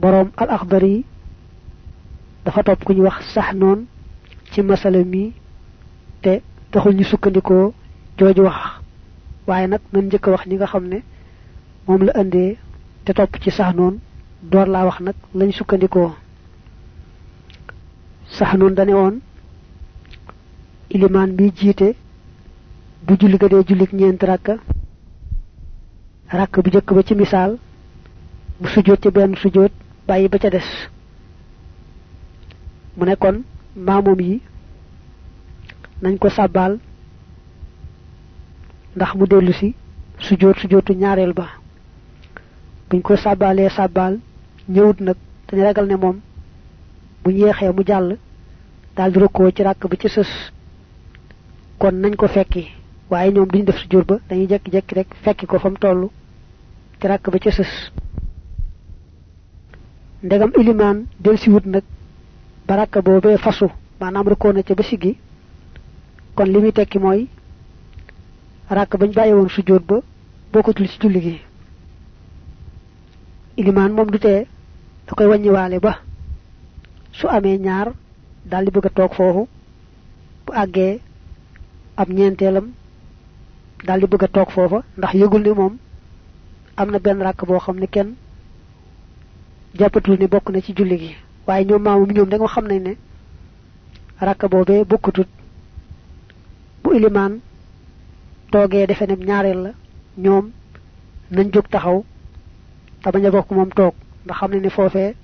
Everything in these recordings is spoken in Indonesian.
borom al akhdari dafa top ku ñu wax sax non ci masala mi te taxul ñu sukkandiko joju wax. Waye nak nañ jëk wax ñi nga xamne mom la andé te top ci sax non door la wax nak lañ sukkandiko sax non dañe won iliman bi jité bu julli ga dé jullik ñent rakka rakk bu jëk ba ci misal bu sujjoot ci sujjoot bàyyi ba ca des. Mu ne kon maamum yi nañ ko sàbbaal ndax mu dellu si sujjoot sujjootu ñaareel ba. Buñ ko sàbbaalee sàbbaal ñëwut nag dañu ragal ne moom bu yeexee mu jàll daal di ci ràkk ba ci kon nañ ko fekki waaye ñoom duñ def sujjoot ba dañuy jekki-jekki rek fekki ko fa mu toll ci ràkk ba ci ndegam iliman del si wut nag baraka boobee fasu maanaam rëkkoo na ca ba kon li muy tekki mooy rakk bañ bàyyi woon sujjóot ba bokkatul ci julli gi. Iliman moom du tee da koy ba. Su amee ñaar daal di bëgg a toog bu àggee ab ñeenteelam daal di bëgg a toog foofa ndax yëgul ni moom am na benn rakk boo ne kenn jàppatul ni bokk na ci julli gi. Waaye ñoom maamum ñoom da nga xam nañ ne rakka boobee bokkatut bu ilimaan toogee defe ne ñaareel la, ñoom nañ jóg taxaw, te bañ a bokk moom toog, ndax xam nañ ne foofee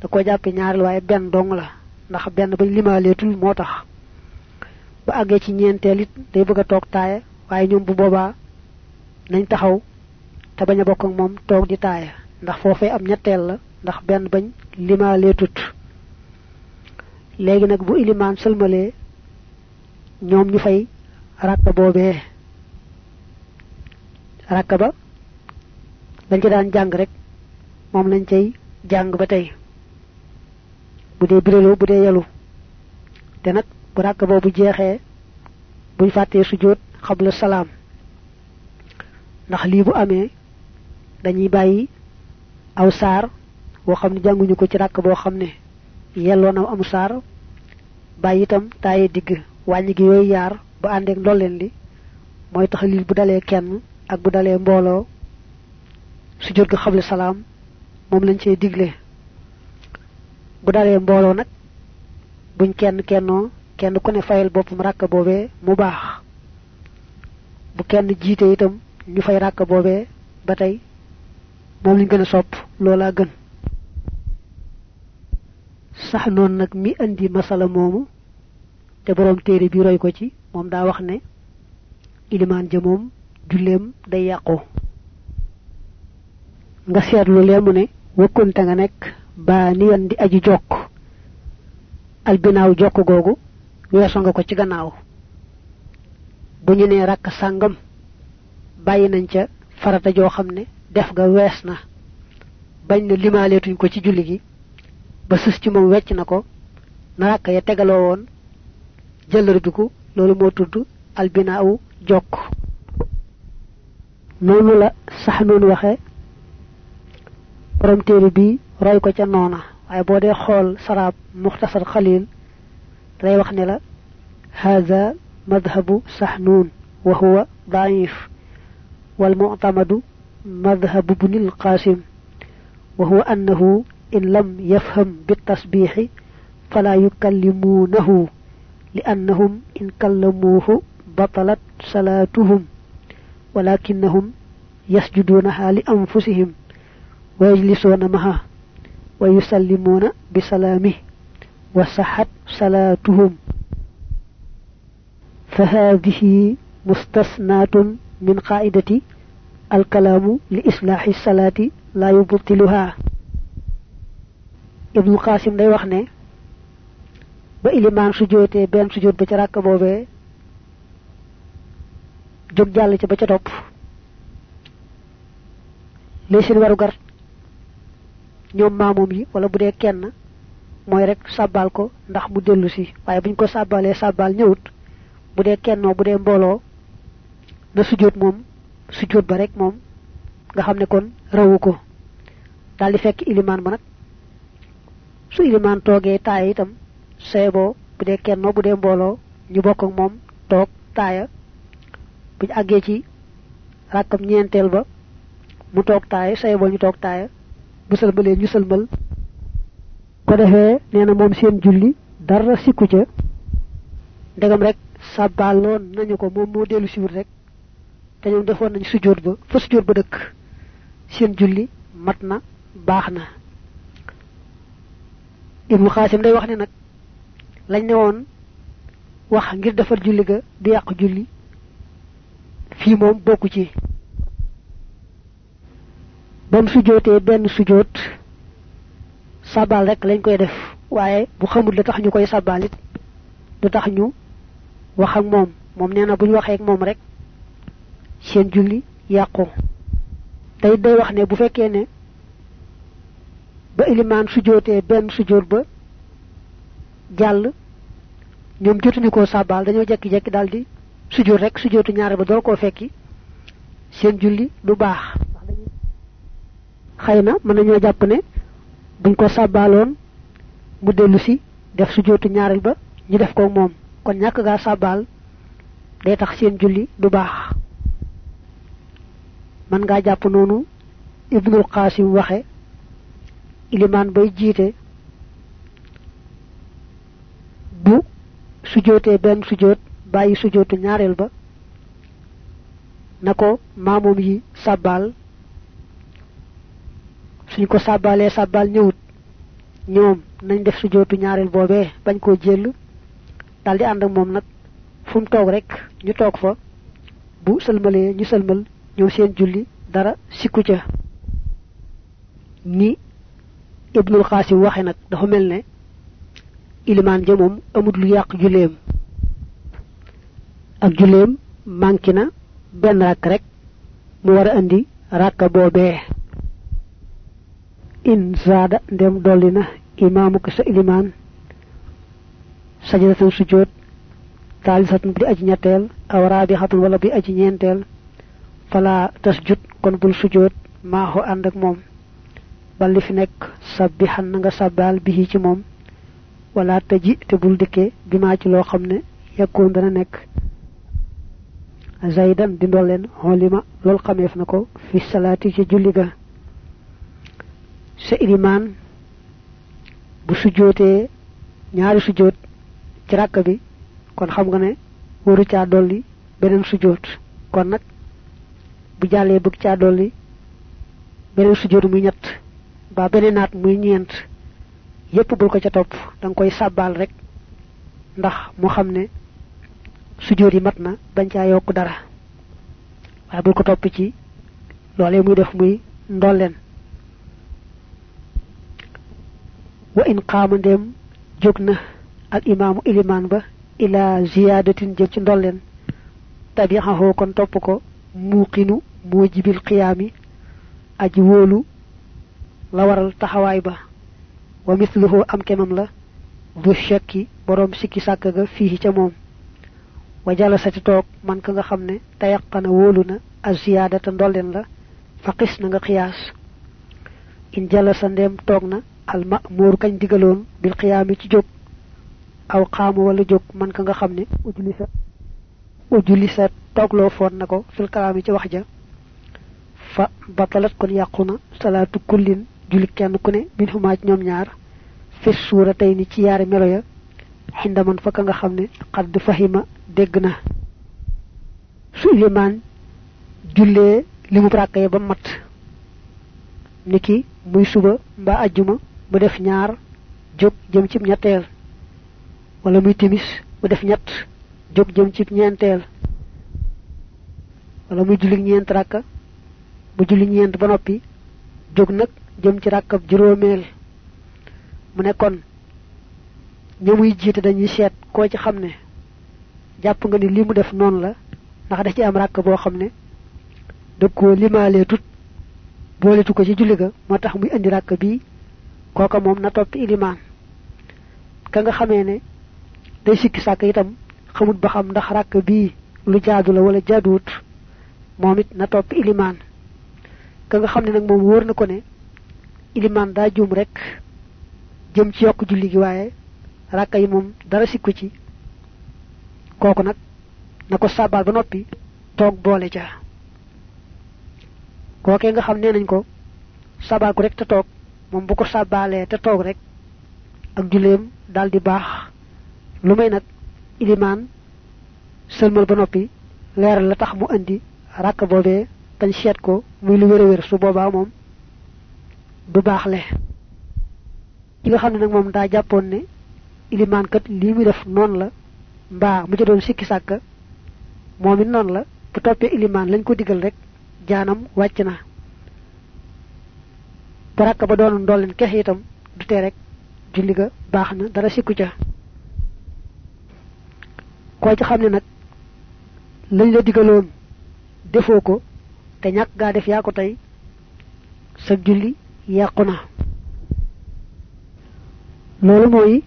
da ko jàppe ñaareel, waaye benn dong la, ndax benn bañ limaaleetul moo tax. Ba àggee ci ñeenteel it, day bëgg a toog taaya waaye ñoom bu boobaa nañ taxaw, te bañ a bokk ak moom toog di taaya ndax foofee am ñetteel la ndax benn bañ limaalee tut. Léegi nag bu ilimaan sëlmalee ñoom ñu fay rakka boobee. Rakka ba dañ ci daan jàng rek moom lañ cay jàng ba tey. Bu dee biréloo bu dee yalu. Te nag bu rakka boobu jeexee buñ fàttee sujjóot xabla salaam. Ndax lii bu amee dañuy bàyyi aw saar boo xam ne jànguñu ko ci ràkk boo xam ne yelloo na amu saar bàyyi itam taaye digg wàññi gi yooyu yaar ba àndeek ndolleen li mooy tax lii bu dalee kenn ak bu dalee mbooloo su jot ga xable salaam moom lañ cey digle. Bu dalee mbooloo nag buñ kenn kennoo kenn ku ne fayal boppam ràkk boobee mu baax. Bu kenn jiite itam ñu fay ràkk boobee ba tey moom lañ a sopp gën sax noon nag mi indi masala moomu te borom téere bi roy ko ci moom daa wax ne ilimaan ja moom julleem day yàqu. nga seetlu lee mu ne wëkkunte nga nekk baa niyan di aji jokk. albinaaw jokk googu weesu nga ko ci gannaaw. bu ñu nee rakk sàngam bàyyi nañ ca farata joo xam ne def nga wees na. bañ na limaaleetuñ ko ci julli gi. ba sës ci moom wecc na ko na rakk ya tegaloo woon jëllërbiku loolu moo tudd albinaaw jokk noonu la sax noonu waxe borom téere bi roy ko ca noona waaye boo dee xool saraab muxtasar xalil day wax ne la هذا مذهب سحنون وهو ضعيف والمعتمد مذهب ابن القاسم وهو أنه إن لم يفهم بالتسبيح فلا يكلمونه لأنهم إن كلموه بطلت صلاتهم ولكنهم يسجدونها لأنفسهم ويجلسون معها ويسلمون بسلامه وصحت صلاتهم. فهذه مستثنات من قاعدة الكلام لإصلاح الصلاة لا يبطلها. ibnu qasim day wax ne ba iliman su jootee benn su joot ba ca ràkk boobee jóg jàll ca ba ca topp lay seen waru gar ñoom maamoom yi wala bu kenn mooy rek sàbbaal ko ndax mu dellu si. Waaye buñ ko sàbbaalee sàbbaal ñëwut bu dee kennoo bu dee mbooloo na sujjóot moom sujjóot ba rek moom nga xam ne kon rawuko, ko. Daal di fekk ilimaan ba nag su iliman toogee taaya itam seeboo bu dee kenn bu dee mbooloo ñu bokk ak moom toog taaya buñ àggee ci rakkam ñeenteel ba mu toog taaya seeboo ñu toog taaya bu sëlmalee ñu sëlmal ko defee nee na moom seen julli dara sikku ca ndegam rek sàbbaaloon nañu ko moom moo dellu siwut rek. Te ñoom defoon nañ sujjóot ba fa sujjóot ba dëkk. Seen julli mat na ibnu xaasim day wax ne nag lañ ne woon wax ngir defar julli ga du yàq julli fii moom bokku ci. Bam sujjootee benn sujjoot sabal rek lañ koy def waaye bu xamul la tax ñu koy sabalit du tax ñu wax ak moom. Moom nee na waxee ak rek seen julli day wax ne bu ne ba ilimaan sujjootee benn sujjoot ba jàll ñoom jotuñu koo sàbbaal dañoo jekki-jekki daal di sujjoot rek sujjootu ñaare ba door koo fekki seen julli du baax. Xëy na mën nañoo jàpp ne buñ ko sàbbaaloon mu dellu si def sujjootu ñaareel ba ñu def ko moom. Kon ñàkk gaa sàbbaal day tax seen julli du baax. Man ngaa jàpp noonu ibnul qasim waxe ilimaan bay jiite. Bu sujootee benn sujoot bàyyi sujootu ñaareel ba na ko maamoom yi sàbbaal. Suñ ko sàbbaalee sàbbaal ñëwut ñoom nañ def sujootu ñaareel boobee bañ koo jël. Daldi ànd ak fu mu toog rek ñu toog fa. Bu sëlmalee ñu sëlmal ñoom seen julli dara sikku ca. Ni ibnul xaasim waxe nag dafa mel ne ilimaan ja moom amut lu yàq julleem. Ak julleem manki na benn rek mu war andi rakka boobee. In zaada ndem dolli na imaamu ko sa ilimaan. Sajadatan sujjoot taalisatan di aji ñetteel aw wala bi aji fala tasjud kon bul sujjoot maaxu ànd ak bal li fi nekk sabbihan nga sabbal bihi ci moom. Wala taji te bul dikke bima ci loo xam ne yakkoon dana nekk. Zaydan di ndolleen xolima lool xameef na ko fi salaati ci julli ga. Sa ilimaan bu sujjootee ñaari sujjoot ci ràkk bi kon xam nga ne waru caa dolli beneen sujjoot kon nag bu jàllee bëgg caa dolli beneen sujjoot muy ñett ba beneen naat muy ñeent. Yépp bul ko ca topp. Danga koy sàbbaal rek. Ndax mu xam ne sujjoot yi mat na bañ caa yokk dara. Waaye bul ko topp ci muy def muy wa in al imaamu ilimaan ba ila ziyaadatin jëm ci ndolleen. Tabixaxoo kon topp ko. Muuqinu moo jibil aji la waral taxawaay ba. Wa misluhu am kemam la. Du shakki borom sikki sàkk ga fii ca moom. Wa jalasati toog man ka nga xam ne tayaqana wóolu na a ziyaadata ndolleen la na nga xiyaas. In jalasa ndeem toog na al ma'muur kañ digaloon bil xiyaami ci jóg. Aw xaama wala jóg man ka nga xam ne ujulisa ujulisa toogloo foon na ko fil kalaami ci wax ja. Fa batalat kon yàqu na salaatu kullin julli kenn ku ne min xumaaj ñoom ñaar. Fi suura tey ni ci yaari melo ya. Xindaman fa ka nga xam ne xadd fahima na. Su ilimaan jullee ràkka ba mat. Niki muy suba mbaa ajjuma mu def ñaar jóg jëm ci ñetteel. Wala muy timis mu def ñett jóg jëm ci ñeenteel. Wala muy julli ñeent ràkka bu julli ñeent ba noppi jóg nag jëm ci ràkkab juróomeel. Mu ne kon ña muy jiite dañuy seet koo ci xam ne jàpp nga ni li mu def noonu la ndax da ci am ràkk boo xam ne da koo limaalee tut booletu ko ci julli ga moo tax muy indi ràkk bii kooka moom na topp ilimaan. Ka nga xamee ne day sikki sàkk itam xamut ba xam ndax ràkk bii lu jaadu la wala jaaduwut moom it na topp ilimaan. Ka nga xam ne nag moom wóor na ko ne ilimaan daa juum rek jëm ci yokk julli gi waaye rakka yi dara sikku ci. Kooku nag na ko sàbbaal ba noppi toog boole ca. Kookee nga xam nañ ko sabal ko rek te toog moom bu ko sàbbaalee te toog rek ak julleem daal di baax. Lu may nag ilimaan sëlmal ba leeral la tax mu andi rakk tañ seet ko muy lu su boobaa moom du baax le. Ki nga xam ne nag moom daa jàppoon ne ilimaan kat lii muy def noonu la mbaa mu ca doon sikki sàkk moom it noonu la bu toppee ilimaan lañ ko digal rek jaanam wàcc na. Bu rakk ba doon ndolleen kese itam du tee rek julli ga baax na dara sikku ca. Koo ci xam ne nag lañ la digaloon defoo ko te ñàkk gaa def yaa ko tey sa julli yàqu na. Mooy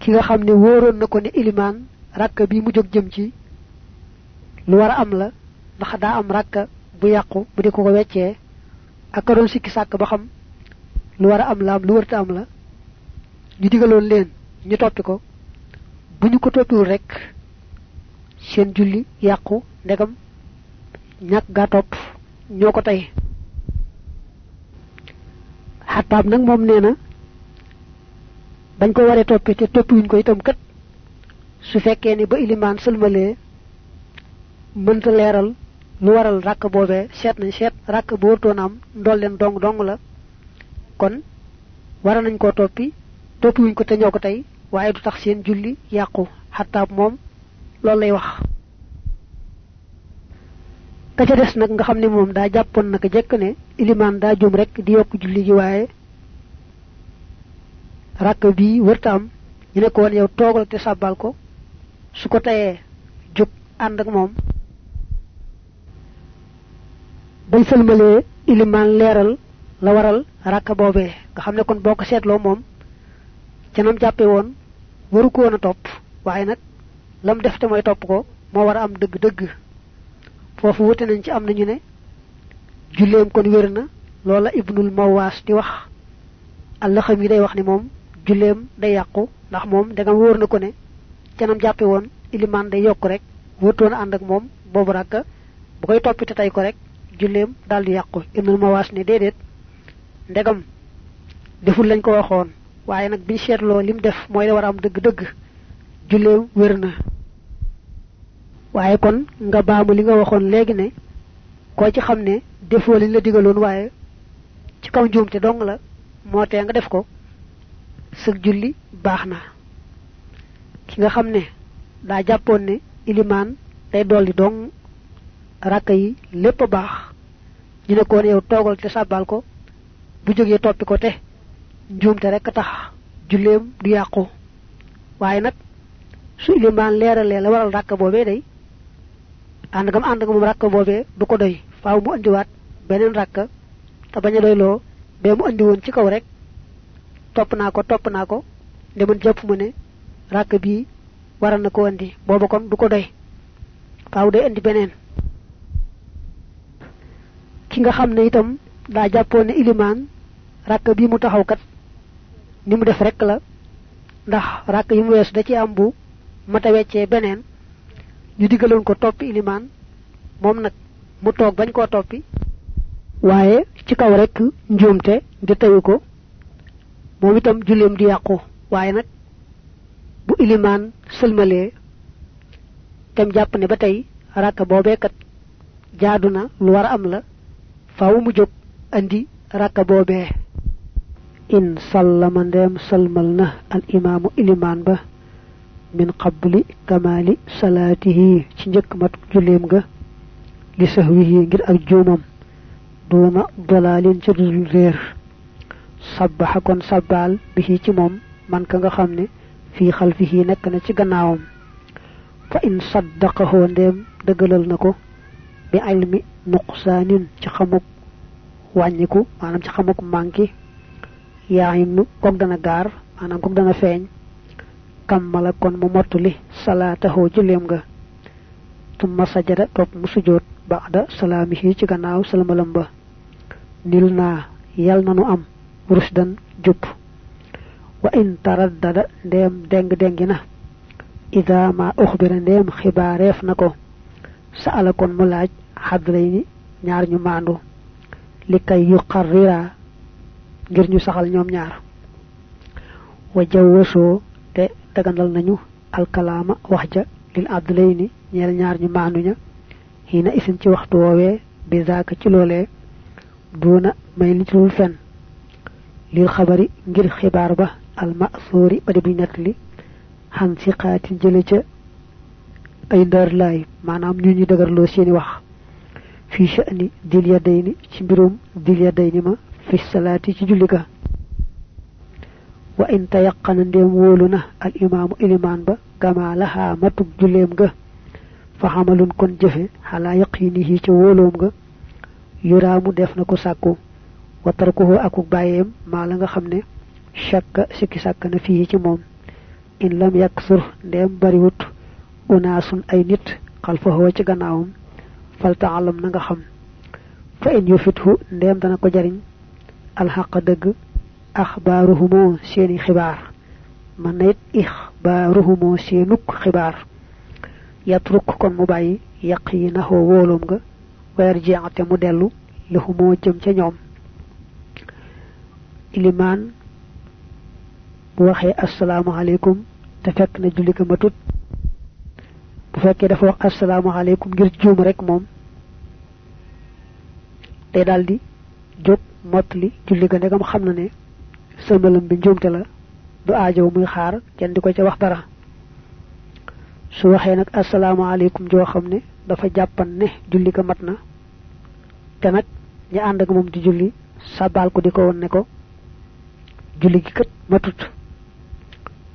ki nga xam ne wóoroon na ko ne ilimaan rakk bi mu jóg jëm ci lu war a am la ndax daa am rakk bu yàqu bu di ko ko weccee ak ka sikki sàkk ba xam lu war a am la lu wërta am la ñu digaloon leen ñu ko. Bu ñu ko rek seen julli yàqu ndegam ñàkk gaa topp ñoo ko tey xattaab nag moom nee na bañ ko waree toppi te toppiwuñ ko itam kat su fekkee ni ba ilimaan sëlmalee mënta leeral lu waral rakk boobee seet nañ seet rakk bu wërtoon am dong dong la. Kon wara nañ koo toppi toppiwuñ ko te ñoo ko tey waaye du tax seen julli yàqu. Xattaab moom loolu lay wax ka ca des nag nga xam ne moom daa jàppoon naka jekk ne ilimaan daa jum rek di yokk julli gi waaye rakk bii wërta am ñu ne ko woon yow toogal te sàbbal ko su ko tayee jóg ànd ak moom. bañ sëlmalee ilimaan leeral la waral rakk boobee nga xam ne kon boo ko seetloo moom ca nam jàppe woon waru ko woon a topp waaye nag lam def te mooy topp ko moo war a am dëgg-dëgg foofu wute nañ ci am nañu ne julleem kon wér na loola ibnul mawaas di wax. Allah xam yi day wax ni moom julleem day yàqu ndax moom dagam wóor na ko ne ca nam jàppe woon ilimaan day yokk rek wërtoon ànd ak moom boobu rakk bu koy toppite tey ko rek julleem daal di yàqu. Ibnul mawaas ne déedéet ndegam deful lañ ko waxoon waaye nag biñ seetloo lim def mooy la war a am dëgg-dëgg julleem wér na. Waaye kon nga baamu li nga waxoon léegi ne koo ci xam ne defoo liñ la digaloon waaye ci kaw njuumte dong la moo tee nga def ko sëg julli baax na. Ki nga xam ne daa jàppoon ne ilimaan day dong rakka yi lépp baax. Ñu ne ko ne yow toogal te sàbbal ko bu jógee toppi ko te njuumte rek tax julleem du yàqu. Waaye nag su ilimaan leeralee la waral rakk boobee day ànd gam ànd nga moom rakk boobee du ko doy. Faaw mu andiwaat beneen rakk te bañ a doy loo bee mu andi woon ci kaw rek topp naa ko topp naa ko nde man jàpp mu ne rakk bii waral na ko andi. Booba kon du ko doy. Faaw day andi beneen. Ki nga xam ne itam daa jàppoon ne ilimaan rakk bii mu taxaw kat ni mu def rek la ndax rakk yi mu weesu da ci am bu mata weccee beneen ñu digaloon ko toppi ilimaan moom nag mu toog bañ koo toppi waaye ci kaw rek njuumte di tayu ko moom itam julleem di yàqu. Waaye nag bu ilimaan sëlmalee tem jàpp ne ba tey rakk boobee kat jaadu na lu war am la faaw mu jóg andi rakk boobee. In sallama ndeem salmal na al imaamu ilimaan ba min qabli kamaali salaatihi. Ci njëkk mat julleem ga li sahwihi ngir ak juumam. Duuna dalaalin ca dudul réer. Sabbaxa kon sabbaal bi ci moom man ka nga xam ne fii xalfihi nekk na ci gannaawam. Fa in saddaqahoo ndeem dëggalal na ko bi ilmi nuqsaanin ci xamuk wàññiku maanaam ci xamuk manki. Yaa nu kook dana gaar maanaam kook dana feeñ kammala kon mu mottuli salaataxoo julleem nga tumma sajada topp mu sujoot ba'da salaamihi ci gannaaw salamalam ba. Nil naa yal nanu am rusdan jub wa in taraddada ndem deng dengina ida ma ukhbira ndem xibaaref nako sa'ala kon mu laaj hadlayni ñaar ñu mandu likay yuqarrira ngir ñu saxal ñoom ñaar. Wa jawwaso te dagandal nañu alkalama wax ja lil adlayni ñeel ñaar ñu ña. Hina isin ci waxtu woowee bi zaaka ci loolee duna may li ci fen lil xabari ngir xibaar ba al ma'thuri ba di nettali han siqaatin jële ca ay ndar lay manam ñu ñu dëgërloo seeni wax. Fi sha'ni dil yadayni ci mbirum dil yadayni ma fi salati ci julli ga wa in tayaqqana ndem woluna al imam iliman ba kama laha matub julem ga fa hamalun kon jëfe hala yaqinihi ci wolom ga yuraamu def na ko sàkku wa tarkuhu akuk bàyyeem maa la nga xam ne shakka sikki sàkk na fii ci moom in lam yaksur ndem bariwut unaasun ay nit xalfahoo ci gannaawam fal taalam na nga xam fa in yufithu ndem dana ko jariñ alxaq dëgg axbaaruhumoo seeni xibaar man na it ixbaaruhumoo seenuk xibaar yatruk kon mu bàyyi yaq yi naxoo wóolum nga weer jeexate mu dellu laxumoo jëm ca ñoom ilimaan bu waxee asalaamaaleykum te fekk na julli ko matut bu fekkee dafa wax asalaamaaleykum ngir juum rek moom day daldi jóg mottali julli ga ndegam xam na ne sëlmalam bi njuumte la du aajow muy xaar kenn di ko ca wax dara. Su waxee nag asalaamaaleykum joo xam ne dafa jàppan ne julli ga mat na te nag ñi ànd ak moom di julli sabal ko di won ne ko julli gi kat matut.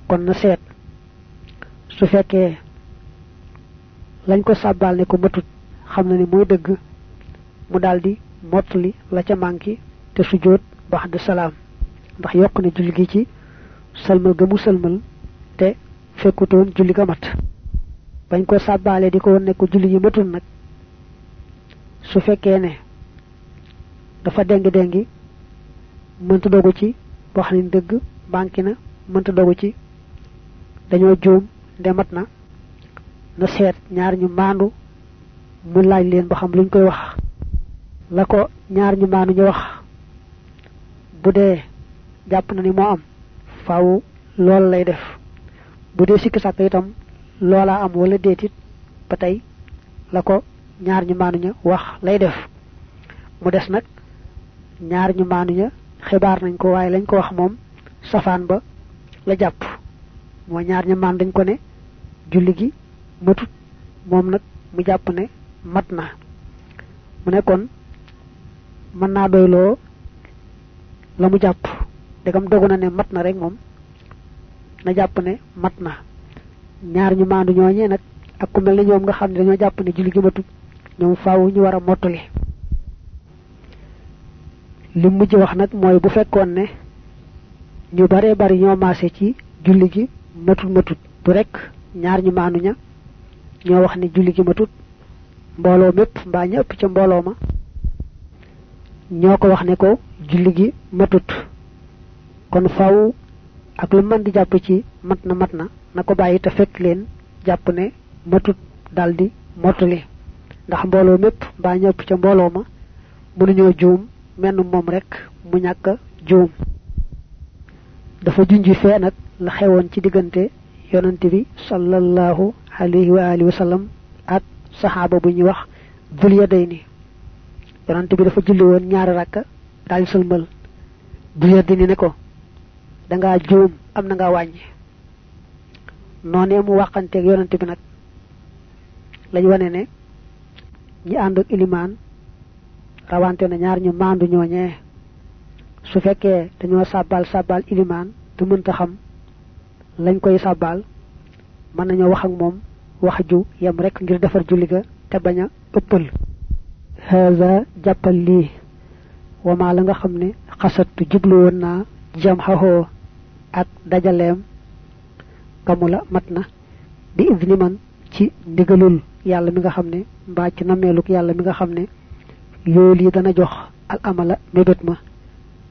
Kon na seet su fekkee lañ ko sabal ne ko matut xam na ne mooy dëgg mu daldi mottali la ca manki te sujjóot baxda salaam ndax yokk ne julli gi ci salmal ga mu te fekkutoon julli ga mat. Bañ ko sàbbaale di ko won ne ko julli yi matul nag su fekkee ne dafa deng dengi mënta dogu ci wax ni dëgg banki na mënta dogu ci dañoo joom ndemat na na seet ñaar ñu maandu mu laaj leen ba xam luñ koy wax. La ko ñaar ñu maandu ñu wax bu dee jàpp na ni moo am. Faaw lool lay def. Bu dee sikki sàkk itam loola am wala déetit ba tey la ko ñaar ñu wax lay def. Mu des nag ñaar ñu xibaar nañ ko waaye lañ ko wax moom safaan ba la jàpp. Moo ñaar ñu maan dañ ko ne julli gi matut moom nag mu jàpp ne mat na. Mu ne kon mën naa doyloo la mu degam dogu na ne na rek moom na jàpp ne mat na ñaar ñu maandu ñooñee nag ak ku mel ne ñoom nga xam ne dañoo jàpp ne julli gi matut ñoom faaw ñu war a mottali. Li mujj wax nag mooy bu fekkoon ne ñu bare bari ñoo maase ci julli gi matut matut du rek ñaar ñu ña ñoo wax ne julli gi matut mbooloo mépp mbaa ña ëpp ca mbooloo ma ñoo ko wax ne ko julli gi matut kon faw ak lu mën di jàpp ci mat na mat na na ko bàyyi te ne matut daldi mottali. ndax mbooloo mépp mbaa ña ëpp ca mbooloo ma mënuñoo juum menn moom rek mu ñàkk juum. dafa junji fee nag la xewoon ci diggante yonante bi sallallahu alayhi wa alihi wa sallam ak saxaaba bu ñuy wax dul yadayni. bi dafa julli woon ñaari rakka daal di sëlmal dul ne ko da ngaa juum am na nga wàññi. Noonee mu waxanteeg yonante bi nag lañ wane ne ñi ànd ak ilimaan rawante na ñaar ñu maandu ñooñee su fekkee dañoo sàbbal sàbbal ilimaan te mënta xam lañ koy sàbbal mën nañoo wax ak moom wax ju yam rek ngir defar julli ga te haza jàppal lii. Wama la nga xam ne xasattu jublu woon jam ak dajaleem kamula mat na. Bi idni man ci ndigalul yàlla mi nga xam ne mbaa ci nameeluk yàlla mi nga xam ne dana jox al amala mébét ma.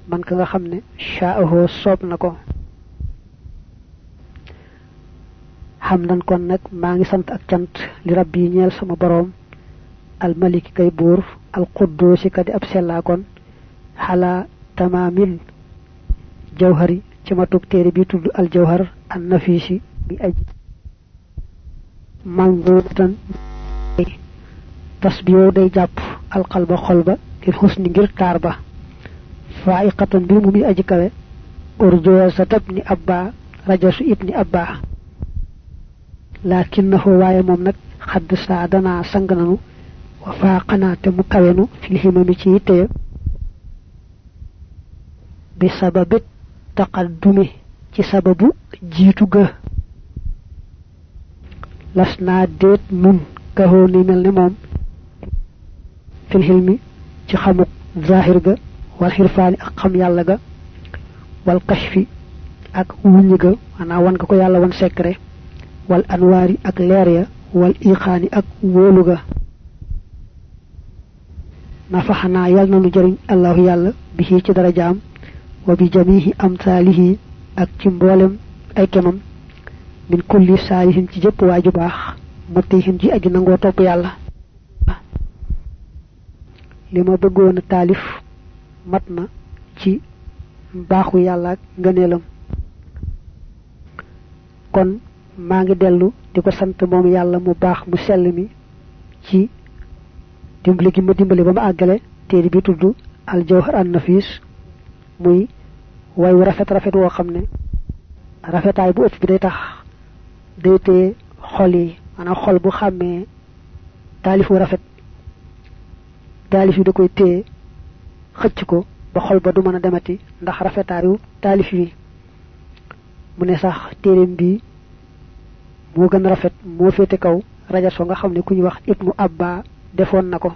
Man ka nga xam ne shaaho soob na ko. Hamdan kon nak ma ngi sant ak cant li rabbi ñeel sama borom al maliki kay bur al quddus kadi ab sella kon hala tamamil jawhari ci matuk téré bi tuddu al jawhar an nafisi bi aji manzutan tasbiyo day japp al qalba xolba ngir husni ngir tarba fa'iqatan bi mu mi aji kawe urjuwa satabni abba rajasu ibni abba. Lakinnahu waye mom nak xadd saadana sang nanu wa faqana te mu kawenu fil himami ci yitte bi sababit taqaddumi ci sababu jiitu ga lasna deet nun kahoo ni mel moom fil hilmi ci xamuk zahir ga wal xirfaani ak xam yàlla ga wal kashfi ak wuññi ga maanaam wan ko yàlla wan secret wal anwaari ak leer ya wal iqaani ak wóolu ga nafaxanaa yal na nu jëriñ allahu yàlla bi ci dara jaam wa bi jamihi amsalihi ak ci mboolem ay kemam min kulli saalihin ci jëpp waaju baax matihin ji aji nangoo topp yàlla. Li ma bëggoon taalif mat na ci ak ngëneelam. Kon maa ngi dellu di ko sant moom yàlla mu baax mu sell mi ci dimbali gi ma dimbali ba ma àggale téere bi tudd al jawhar an nafis muy way wu rafet rafet woo xam ne rafetaay bu ëpp bi day tax day téye xol yi maanaam xol bu xàmmee taalif wu rafet. Taalif yi da koy xëcc ko ba xol ba du mën a demati ndax rafetaayu taalif yi mu ne sax téeréem bi moo gën rafet moo féete kaw rajas so nga xam ne ku ñu wax ibnu abba defoon na ko.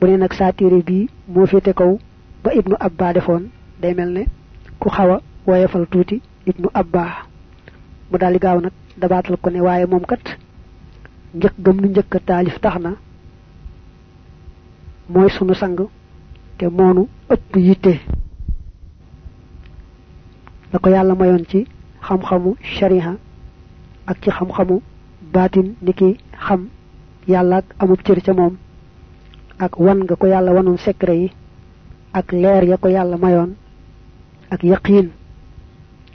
Bu ne nag saa téere bi moo féete kaw ba ibnu abba defoon day ne ku xawa woyefal tuuti ibnu abba mu daal di gaaw nag dabaatal ko ne waaye moom kat njëkk gëm nu njëkk taalif tax na mooy sunu sang te moonu ëpp yitte. La ko yàlla mayoon ci xam-xamu shariha ak ci xam-xamu baatin niki xam yàlla ak amub cër ca moom ak wan nga ko yàlla wanoon secret yi ak leer ya ko yàlla mayoon ak yaqin.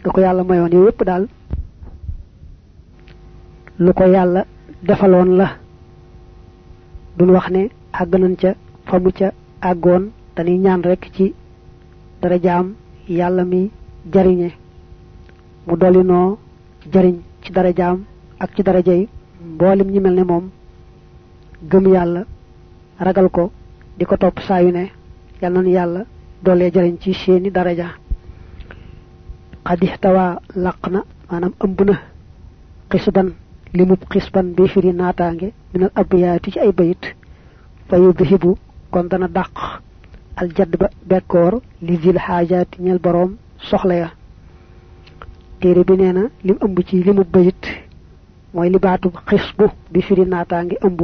Nga ko yàlla mayoon yow yépp daal. Lu ko yàlla defaloon la. Duñ wax ne àgg nañ ca fa mu ca àggoon. Dañuy ñaan rek ci dara jaam yàlla mi jariñe. Mu dolli noo jariñ ci dara jaam ak ci dara jey mbolim ñi mel ne gëm yàlla ragal ko di ko topp saa yu ne. Yal nañu yàlla jariñ ci seeni daraja qad ihtawa laqna manam ëmb na xisban limub xisban bi firi naataange minal abyaati ci ay bayit fa yudhibu kon dana dàq al jadba bekkoor li zil xaajaati ñel boroom soxla ya. Téere bi nee na lim ëmb ci limu bayit mooy li xisbu bi firi naataange ëmb.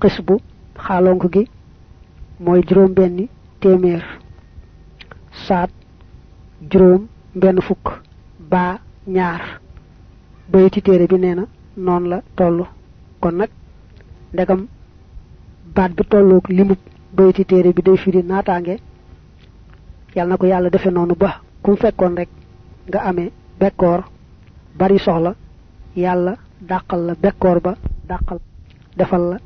Xisbu xaalonk gi mooy juróom benni saat juróom benn fukk baa ñaar. Bayiti téere bi nee na noonu la toll kon nag ndegam baat bi tolloog limub bayiti téere bi day firi naataange. Yàlla na ko yàlla defe noonu ba kum fekkoon rek nga amee bekkoor bari soxla yàlla dàqal la bekkoor ba dàqal defal la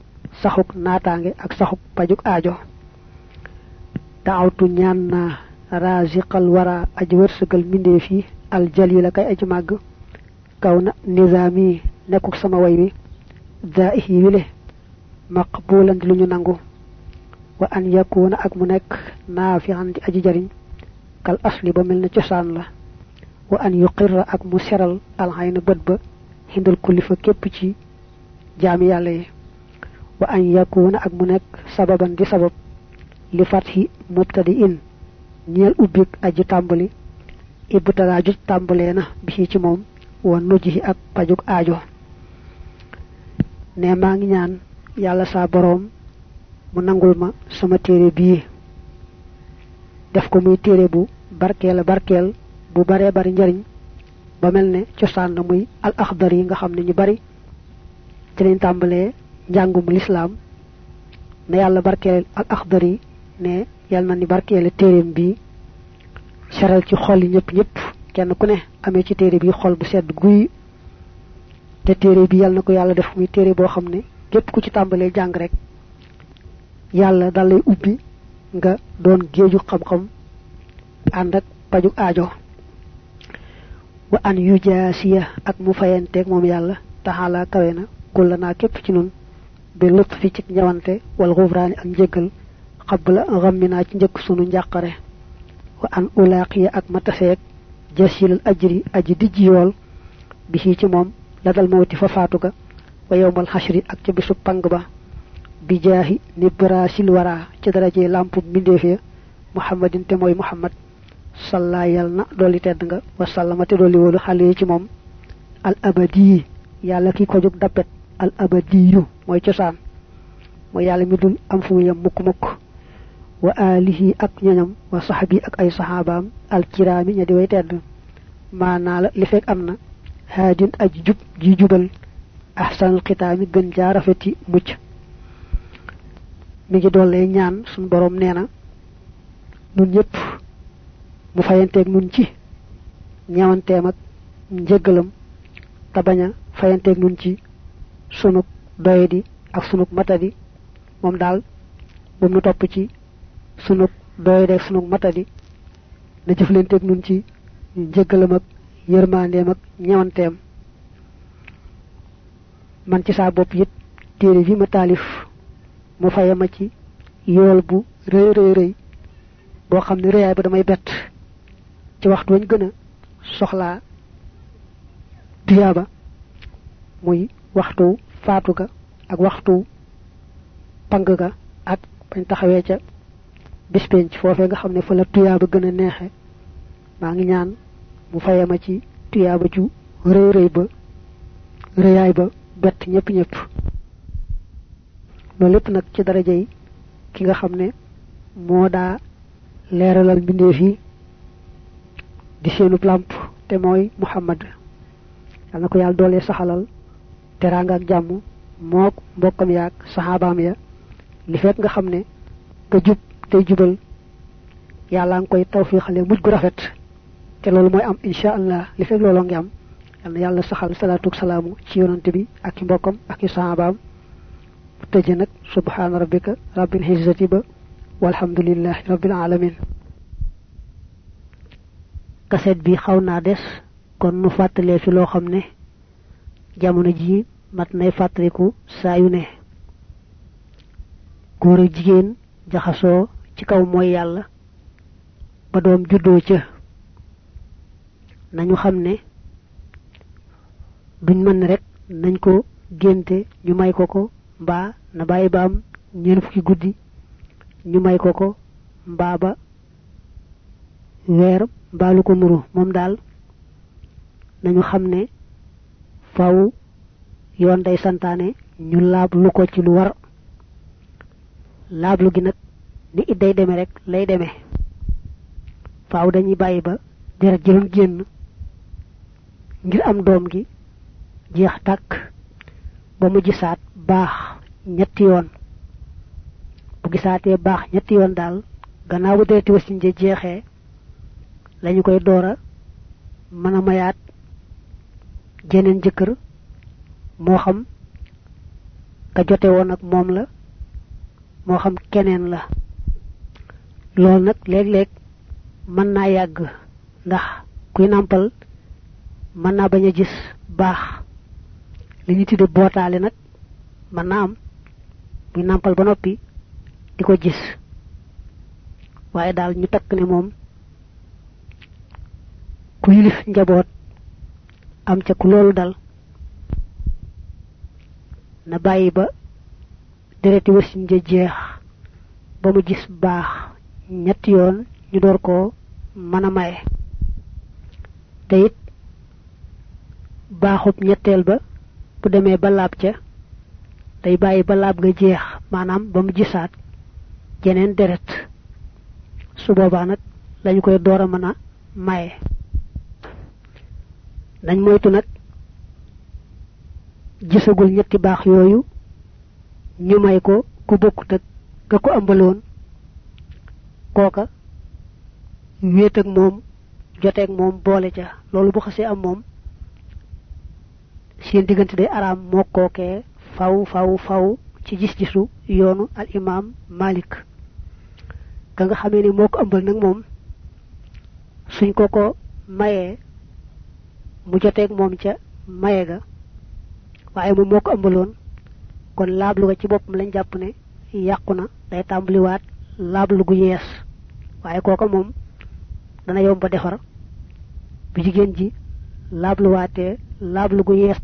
saxuk naataange ak saxuk pajuk aajo. Daawtu ñaan naa raziqal wara aji wërsëgal mbindeef yi al jalila kay aji màgg kaw na nizaami nekkuk sama way wi daih yi wile maqbulan di lu ñu nangu wa an yakuna ak mu nekk naafian di aji jariñ kal asli ba mel na cosaan la wa an yuqirra ak mu seral alxayna bët ba hindal kulli fa képp ci jaami yàlla yi wa an yakuna ak mu nekk sababan di sabab li fathi mubtadi in ñeel ubbik aji tàmbali ibtala ju tàmbalee na bi ci moom wa nujji ak pajuk aajo. Ne maa ngi ñaan yàlla saa boroom mu nangul ma sama téere bii. Def ko muy téere bu barkeel barkeel bu bare bari njariñ ba mel ne cosaan na muy al akhdar yi nga ñu bari. Ci lañ tàmbalee njàngum lislaam na yàlla barkeel al akhdar yi ne yàlla na ni barkeele téeréem bi seral ci xol yi ñëpp ñëpp. Kenn ku ne amee ci téere bi xol bu sedd guy. Te téere bi yàlla na ko yàlla def muy téere boo xam ne ku ci tàmbalee jàng rek yàlla dal lay ubbi nga doon géeju xam-xam ànd ak paju aajo. Wa an yujaasiya ak mu fayanteeg moom yàlla taxala kawe na kulla naa képp ci nun bi lupp fi ci ñawante wal xufraani ak njëggal xabla xammina ci njëkk sunu njàqare. Wa an ulaaqiya ak mataseeg jasilal ajri aji dijji yool bi ci moom la dal mawti fa faatu ga wa yowmal xashri ak ca bisu pang ba. Bi jaahi ni brasil wara ci daraje lampu mbindeef muhammadin te mooy muhammad. Salla yal na dolli tedd nga wa sallama te dolli wolu xale ci moom. Al abadi yàlla ki ko jóg dappet. Al abadiyu mooy cosaan. Mooy yàlla mi dul am fu mukk mukk wa alihi ak ñoñam wa sahbi ak ay sahabaam al kirami ña di way tedd. Maanaa la li fekk am na haadin aj jub ji jubal ahsanul xitaami gën jaa rafeti mucc. Mi ngi doole ñaan sun borom nee na nun ñëpp mu fayanteeg nun ci ñawanteem ak njëggalam te bañ a fayanteeg nun ci sunuk doyadi ak sunuk matadi. Moom daal bu mu topp ci sunuk doyadi ak sunuk matadi na jëflanteeg nun ci njëggalam ak yërmandeem ak ñawanteem. Man ci saa bopp it téere bi ma taalif mu fayama ci yool bu rëy rëy rëy boo xam ne ba damay bett ci waxtu wañ gën a soxlaa tuyaaba muy waxtu ak waxtu pang ak bañ taxawee ca bis penc foofee nga xam ne fa la tuyaaba gën a neexe. ngi ñaan mu fayama ci tuyaaba ju rëy rëy ba rëyaay ba bett ñëpp ñëpp loolu lépp nag ci daraja yi ki nga xam ne moo daa leeralal mbindeef di seenub làmp te mooy muhammad. yal na ko yàlla doolee saxalal teraanga ak jàmm mook mbokkam yaag saxaabaam ya. li fekk nga xam ne jub tey jubal yàlla nga koy tawfiixale mujj gu rafet te loolu mooy am insha allah li fekk looloo ngi am yal na yàlla saxal salaatu salaamu ci yonante bi ak i mbokkam ak i saxaabaam bu tëje nag subhaana rabbika rabbil izzati ba walhamdulillahi rabbil alamin kaset bi xaw naa des kon nu fàttalee fi loo xam ne jamono ji mat nay fàttaliku saa yu ne góor ak jigéen jaxasoo ci kaw mooy yàlla ba doom juddoo ca nañu xam ne duñ mën rek nañ ko génte ñu may ko ko mbaa na bàyyi ba am ñeen fukki guddi ñu may ko ko mbaa ba weer mbaa lu ko nuru. Moom daal nañu xam ne faw yoon day santaane ñu laab lu ko ci lu war. Laablu gi nag ni it day deme rek lay demee. Faaw dañuy bàyyi ba deret jëloon génn ngir am doom gi jeex tàkk ba mu gisaat baax ñetti yoon. Bu gisaatee baax ñetti yoon daal gannaaw bu dereti wasin je jeexee lañu koy doora mën a mayaat jeneen jëkkër moo xam ka jote woon ak moom la moo xam keneen la loolu nag léeg-léeg mën naa yàgg ndax kuy nàmpal mën naa bañ a gis baax. Li ñu tudde bootaale nag mën naa am muy nàmpal ba noppi di ko gis. Waaye daal ñu takk ne moom ku yilif njaboot am ca ku loolu dal na bàyyi ba dereti wasin ja jeex ba mu gis baax ñetti yoon ñu door koo mën a maye. Te it baaxub ñetteel ba bu demee ba laab ca day bàyyi ba laab nga jeex maanaam ba mu gisaat jeneen deret. Su boobaa nag lañu koy door a mën a maye. Nañ moytu nag gisagul ñetti baax yooyu ñu may ko ku bokkut ak ka ko kooka wéet ak moom joteeg moom boole ca. Loolu bu xasee am moom seen diggante day araam moo kookee faw faw faw ci gis-gisu yoonu al imam malik. Ka nga xamee ni moo ko ëmbal nag moom suñ ko ko mayee mu joteeg moom ca maye ga waaye moom moo ko ëmbaloon. Kon laablu ga ci boppam lañ jàpp ne yàqu na day tàmbaliwaat laablu gu yees waaye kooka moom dana yomba defar bu jigéen ji laabluwaatee laablu gu yees